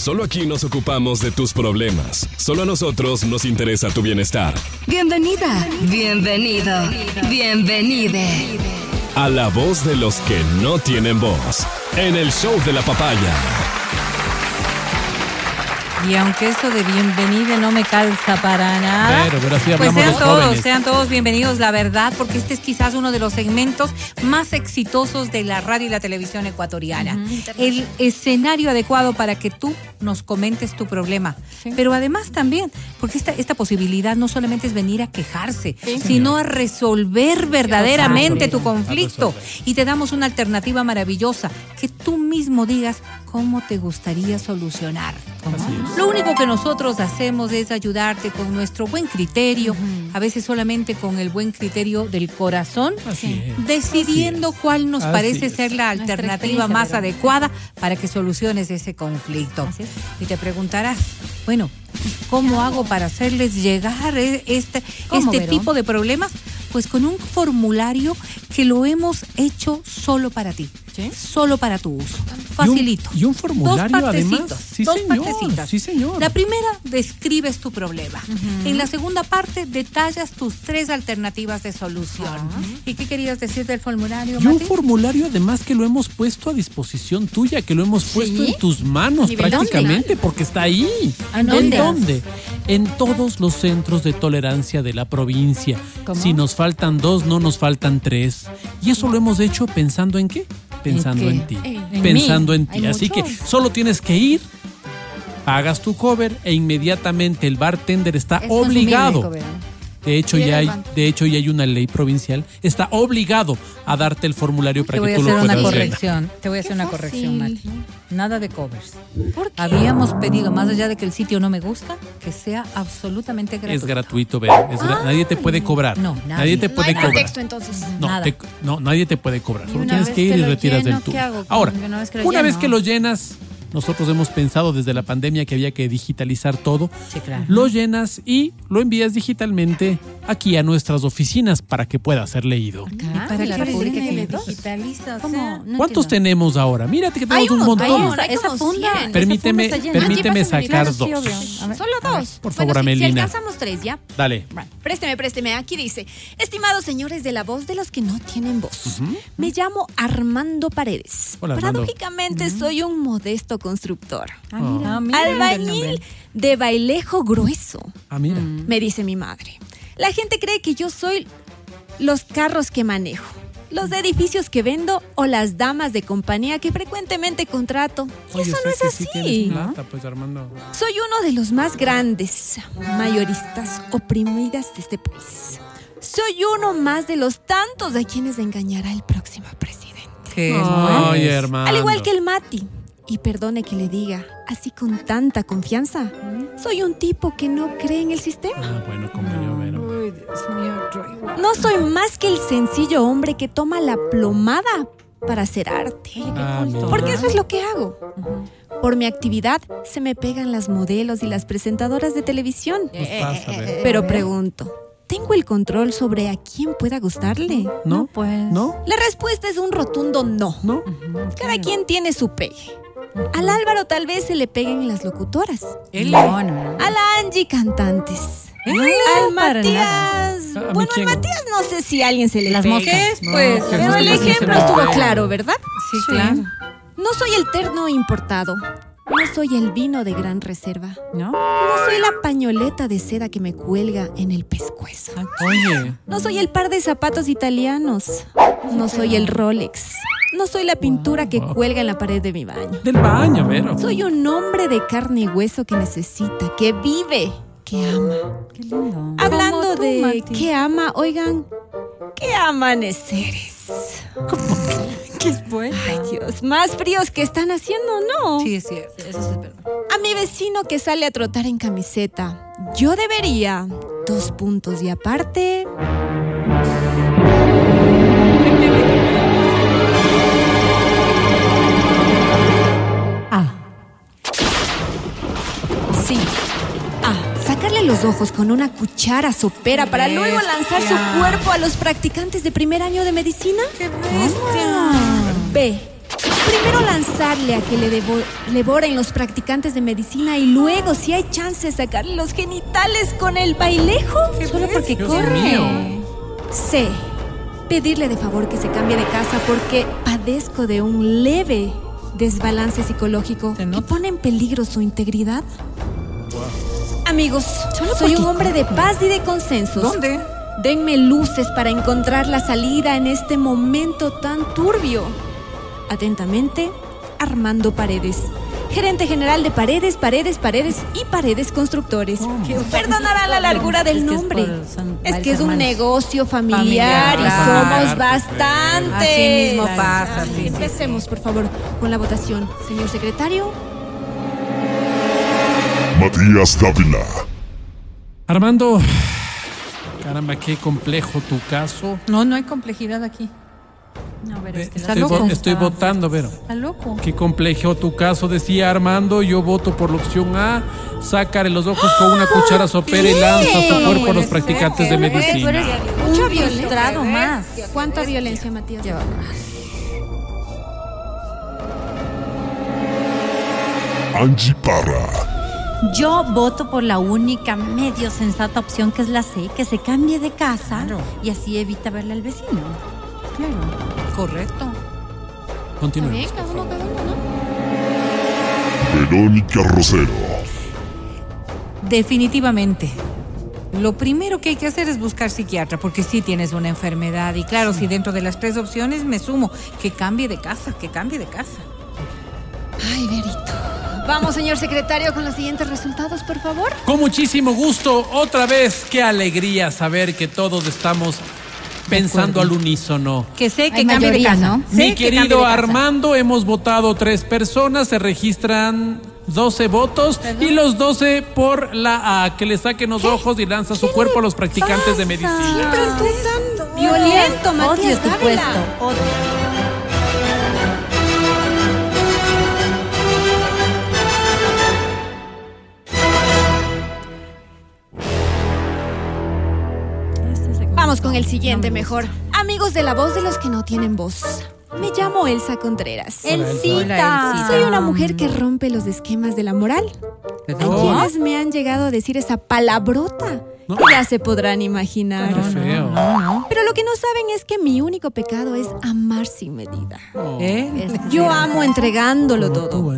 Solo aquí nos ocupamos de tus problemas. Solo a nosotros nos interesa tu bienestar. Bienvenida, bienvenido, bienvenide. A la voz de los que no tienen voz. En el show de la papaya. Y aunque eso de bienvenida no me calza para nada, Pero, pero así pues sean todos, jóvenes. sean todos bienvenidos, la verdad, porque este es quizás uno de los segmentos más exitosos de la radio y la televisión ecuatoriana. El escenario adecuado para que tú nos comentes tu problema. Pero además también, porque esta, esta posibilidad no solamente es venir a quejarse, sino a resolver verdaderamente tu conflicto. Y te damos una alternativa maravillosa, que tú mismo digas cómo te gustaría solucionar. Lo único que nosotros hacemos es ayudarte con nuestro buen criterio, a veces solamente con el buen criterio del corazón, Así decidiendo cuál nos Así parece es. ser la alternativa más ¿verdad? adecuada para que soluciones ese conflicto. Así es. Y te preguntarás, bueno, ¿cómo hago para hacerles llegar e- este, ¿Cómo, este tipo de problemas? Pues con un formulario que lo hemos hecho solo para ti, solo para tu uso. Facilito. Y un, y un formulario Dos además. Sí, dos señor. partecitas. Sí, señor. La primera, describes tu problema. En la segunda parte, detallas tus tres alternativas de solución. ¿Y qué querías decir del formulario, Y un formulario además que lo hemos puesto a disposición tuya, que lo hemos puesto en tus manos ¿Nivel prácticamente, porque está ahí. ¿En ¿En dónde? dónde? En todos los centros de tolerancia de la provincia. Si nos faltan dos, no nos faltan tres. Y eso lo hemos hecho pensando en qué? Pensando qué? en ti. En pensando en ti. Así que solo tienes que ir, pagas tu cover e inmediatamente el bartender está Es obligado. De hecho, ya hay, de hecho, ya hay una ley provincial. Está obligado a darte el formulario para Te voy que a tú hacer lo una puedas llenar. corrección. Te voy a hacer una fácil. corrección, Mati. Nada de covers. ¿Por qué? Habíamos pedido, más allá de que el sitio no me gusta, que sea absolutamente gratuito. Es gratuito, gra- nadie te puede cobrar. No, nadie. nadie. te No puede hay cobrar. pretexto entonces. No, Nada. te- no, nadie te puede cobrar. Solo tienes que ir que y lo retiras lleno, del tubo. ¿qué hago? Ahora, Una vez que lo que lo llenas, nosotros hemos pensado desde la pandemia que había que digitalizar todo. Sí, claro. Lo llenas y lo envías digitalmente aquí a nuestras oficinas para que pueda ser leído. ¿Para la qué República que digitaliza? O ¿Cómo? sea, No ¿Cuántos entiendo. tenemos ahora? Mírate que Hay tenemos un un montón. Hay esa funda, 100. Permíteme- esa funda sacar dos. Solo dos. Por favor, Bueno, sí, Si Amelina. alcanzamos tres, ¿ya? Dale. Bueno, présteme, présteme. Aquí dice, estimados señores de la voz de los que no tienen voz, me llamo Armando Paredes. Hola. Paradójicamente soy un modesto constructor. Ah, mira el Albañil de bailejo grueso, Ah, mira. me dice mi madre. La gente cree que yo soy los carros que manejo, los edificios que vendo o las damas de compañía que frecuentemente contrato. Y Oye, eso no es sí así. plata, pues, Armando. Soy uno de los más grandes mayoristas oprimidas de este país. Soy uno más de los tantos a quienes engañará el próximo presidente. ¿Qué Ay, es? hermano. Al igual que el Mati. Y perdone que le diga, así con tanta confianza, soy un tipo que no cree en el sistema. Ah, bueno, como yo. Uy, Dios mío. No soy más que el sencillo hombre que toma la plomada para hacer arte. Ah. Porque eso es lo que hago. Por mi actividad se me pegan las modelos y las presentadoras de televisión. Nos pasa, Vero. Pero pregunto, ¿tengo el control sobre a quién pueda gustarle? ¿No? pues. ¿No? La respuesta es un rotundo no. ¿No? Cada quien tiene su pegue. Al Álvaro tal vez se le peguen las locutoras. Él no, no, no. A la Angie cantantes. No, Al. Matías. ¿A mí Bueno, al? Matías no sé si a alguien se le Las pega. moscas, pues. Pero el ejemplo estuvo claro, ¿verdad? Sí, claro. No soy el terno importado. No soy el vino de gran reserva. ¿No? No soy la pañoleta de seda que me cuelga en el pescuezo. Oye. No soy el par de zapatos italianos. No soy el Rolex. No soy la pintura que Wow. cuelga en la pared de mi baño. Del baño, Vero. Soy un hombre de carne y hueso que necesita, que vive, que ama. Qué lindo. Hablando tú, de Mati. que ama, oigan, qué amaneceres. ¿Qué fue? Ay Dios, más fríos que están haciendo, ¿no? Sí, sí, eso es verdad. A mi vecino que sale a trotar en camiseta, yo debería, dos puntos y aparte, los ojos con una cuchara sopera para luego lanzar su cuerpo a los practicantes de primer año de medicina. ¡Qué bestia! B. Primero lanzarle a que le devo- devoren los practicantes de medicina y luego, si hay chance, sacarle los genitales con el bailejo. Solo porque Dios corre. mío. C. Pedirle de favor que se cambie de casa porque padezco de un leve desbalance psicológico que pone en peligro su integridad. Amigos, soy un hombre de paz y de consensos. ¿Dónde? Denme luces para encontrar la salida en este momento tan turbio. Atentamente, Armando Paredes. Gerente general de Paredes, Paredes, Paredes y Paredes Constructores. Perdonará la largura del Es que es nombre. Es que es un negocio familiar, Familiar, y somos bastantes. Así mismo pasa, Empecemos, por favor, con la votación. Señor secretario. Matías Dávila. Armando, caramba, qué complejo tu caso. No, no hay complejidad aquí. No, pero es que Está Estoy, loco. estoy votando, Vero. Está loco. Qué complejo tu caso, decía Armando. Yo voto por la opción A. Sácale los ojos con una cuchara sopera y lanza su cuerpo a los practicantes de medicina. Mucha un frustrado más. ¿Cuánta violencia, Matías? Horror. Angie Parra. Yo voto por la única medio sensata opción que es la C, que se cambie de casa Claro. y así evita verle al vecino. Claro. Correcto. Continuemos. cada uno, cada uno, ¿no? Verónica Rosero. Definitivamente. Lo primero que hay que hacer es buscar psiquiatra, porque sí tienes una enfermedad. Y claro, si dentro de las tres opciones me sumo, que cambie de casa, que cambie de casa. Ay, Verito. Vamos, señor secretario, con los siguientes resultados, por favor. Con muchísimo gusto, otra vez, qué alegría saber que todos estamos pensando al unísono. Que sé que cambie de casa. ¿no? Mi querido. Armando, hemos votado tres personas, se registran 12 votos y los 12 por la A, que le saquen los ojos y lanza su cuerpo a los practicantes de medicina. Tan violento, Odio Matías tu Dávila. puesto. Odio. Vamos con el siguiente mejor. Amigos de la voz de los que no tienen voz. Me llamo Elsa Contreras. Hola, Elsa. Hola, Elsa. Soy una mujer que rompe los esquemas de la moral. Perdón. quienes me han llegado a decir esa palabrota. No. Ya se podrán imaginar. Qué feo. Pero lo que no saben es que mi único pecado es amar sin medida. Oh. ¿Eh? Yo amo entregándolo todo.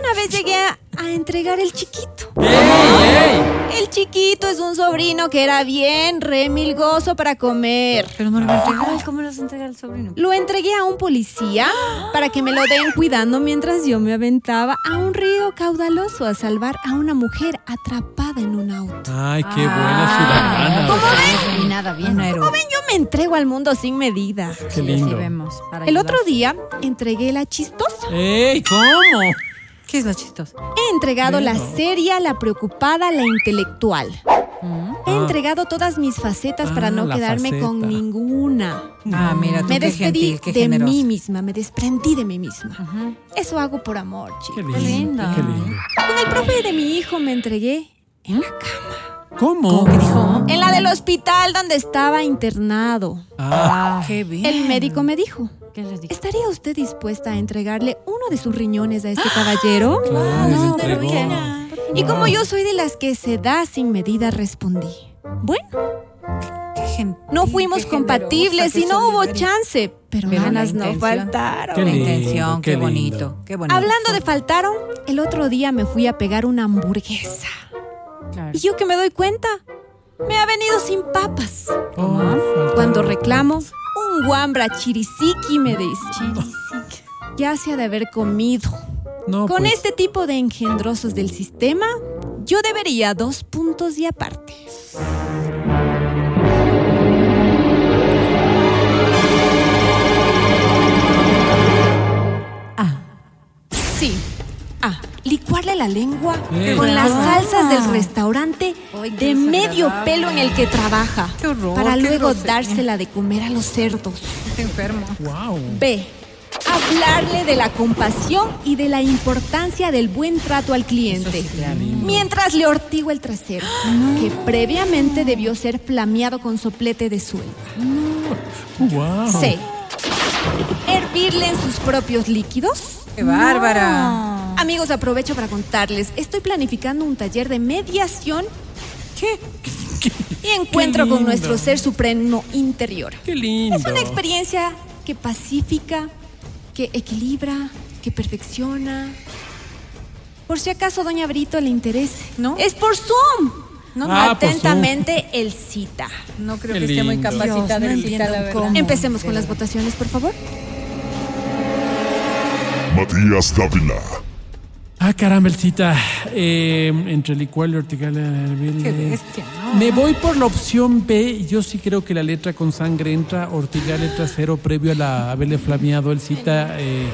Una vez llegué a, a entregar el chiquito. ¡Ey, ey! El chiquito es un sobrino que era bien remilgoso para comer. Pero no a entregar. Ay, ¿cómo los entrega el sobrino? Lo entregué a un policía para que me lo den cuidando mientras yo me aventaba a un río caudaloso a salvar a una mujer atrapada en un auto. Ay, qué buena ciudadana. Y nada bien. Héroe. Joven, yo me entrego al mundo sin medida. Qué Sí, así lindo. vemos. para El ayudar. otro día entregué la chistosa. ¡Ey, cómo! ¿Qué es lo chistoso? He entregado la seria, la preocupada, la intelectual. Mm. He Ah. entregado todas mis facetas para Ah, no quedarme faceta. con ninguna. Ah, mira, tú Me qué despedí gentil, qué de generosa. mí misma, me desprendí de mí misma. Eso hago por amor, Qué chicos. lindo. linda. Qué lindo. Con el profe de mi hijo me entregué en la cama. ¿Cómo? ¿Qué dijo? En la del hospital donde estaba internado. Ah, Qué bien. El médico me dijo, ¿Qué les digo? ¿estaría usted dispuesta a entregarle uno de sus riñones a este caballero? claro, no, pero entregó. ya. Y como yo soy de las que se da sin medida, respondí. Bueno, Qué gentil, no fuimos qué compatibles y qué no hubo chance, pero, Pero ganas no faltaron. Qué lindo, intención, qué qué, bonito, qué bonito. Hablando de faltaron, el otro día me fui a pegar una hamburguesa. Claro. Y yo que me doy cuenta, me ha venido sin papas. Oh, Cuando reclamo, un guambra chirisiki me dice. Ya se ha de haber comido. No, Con pues, este tipo de engendrosos del sistema, yo debería dos puntos y aparte. La lengua con las salsas del restaurante Ay, de medio pelo en el que trabaja. Qué horror, para qué luego dársela de comer a los cerdos. Qué enfermo. Wow. B. Hablarle de la compasión y de la importancia del buen trato al cliente. Mientras le ortigo el trasero, que previamente debió ser flameado con soplete de sueldo. Wow. C. hervirle en sus propios líquidos? ¡Qué bárbara! Amigos, aprovecho para contarles, estoy planificando un taller de mediación ¿Qué? y encuentro Qué con nuestro ser supremo interior. Qué lindo. Es una experiencia que pacifica, que equilibra, que perfecciona. Por si acaso Doña Brito le interese, ¿No? Es por Zoom. No, Ah, por Atentamente, el cita. no creo Qué que esté muy capacitada Dios, no la verdad. cómo. Empecemos con las votaciones, por favor. Matías Dávila, Ah, caramba, Elcita. Eh, entre licual y ortigal. eh, Qué bestia, ¿no? Me voy por la opción B. Yo sí creo que la letra con sangre entra. Ortigal letra cero previo a la haberle flameado Elcita. Eh,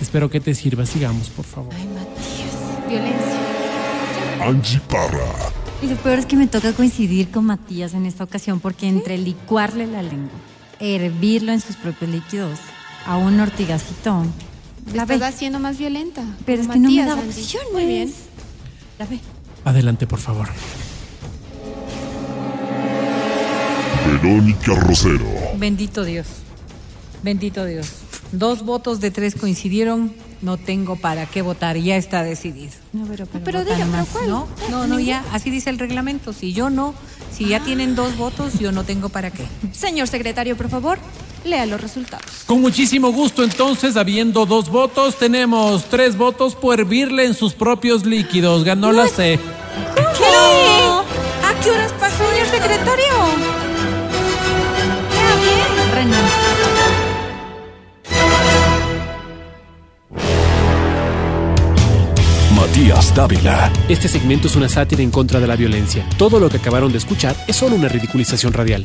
espero que te sirva. Sigamos, por favor. Violencia. Angie Parra, Y lo peor es que me toca coincidir con Matías en esta ocasión porque entre licuarle la lengua, hervirlo en sus propios líquidos, a un ortigacito, la Estás ve, haciendo más violenta. pero es que no me da opciones. Muy bien. La ve. Adelante, por favor. Verónica Rosero, Bendito Dios. Bendito Dios. Dos votos de tres coincidieron. No tengo para qué votar. Ya está decidido. No, pero, pero, Pero diga, pero nomás. ¿cuál? No, no, no, ya. Así dice el reglamento. Si yo no, si ya tienen dos votos, yo no tengo para qué. Señor secretario, por favor, lea los resultados. Con muchísimo gusto, entonces, habiendo dos votos, tenemos tres votos por hervirle en sus propios líquidos. Ganó la C. ¿Qué? ¿A qué horas pasó, señor secretario? Renuncio. Matías Dávila. Este segmento es una sátira en contra de la violencia. Todo lo que acabaron de escuchar es solo una ridiculización radial.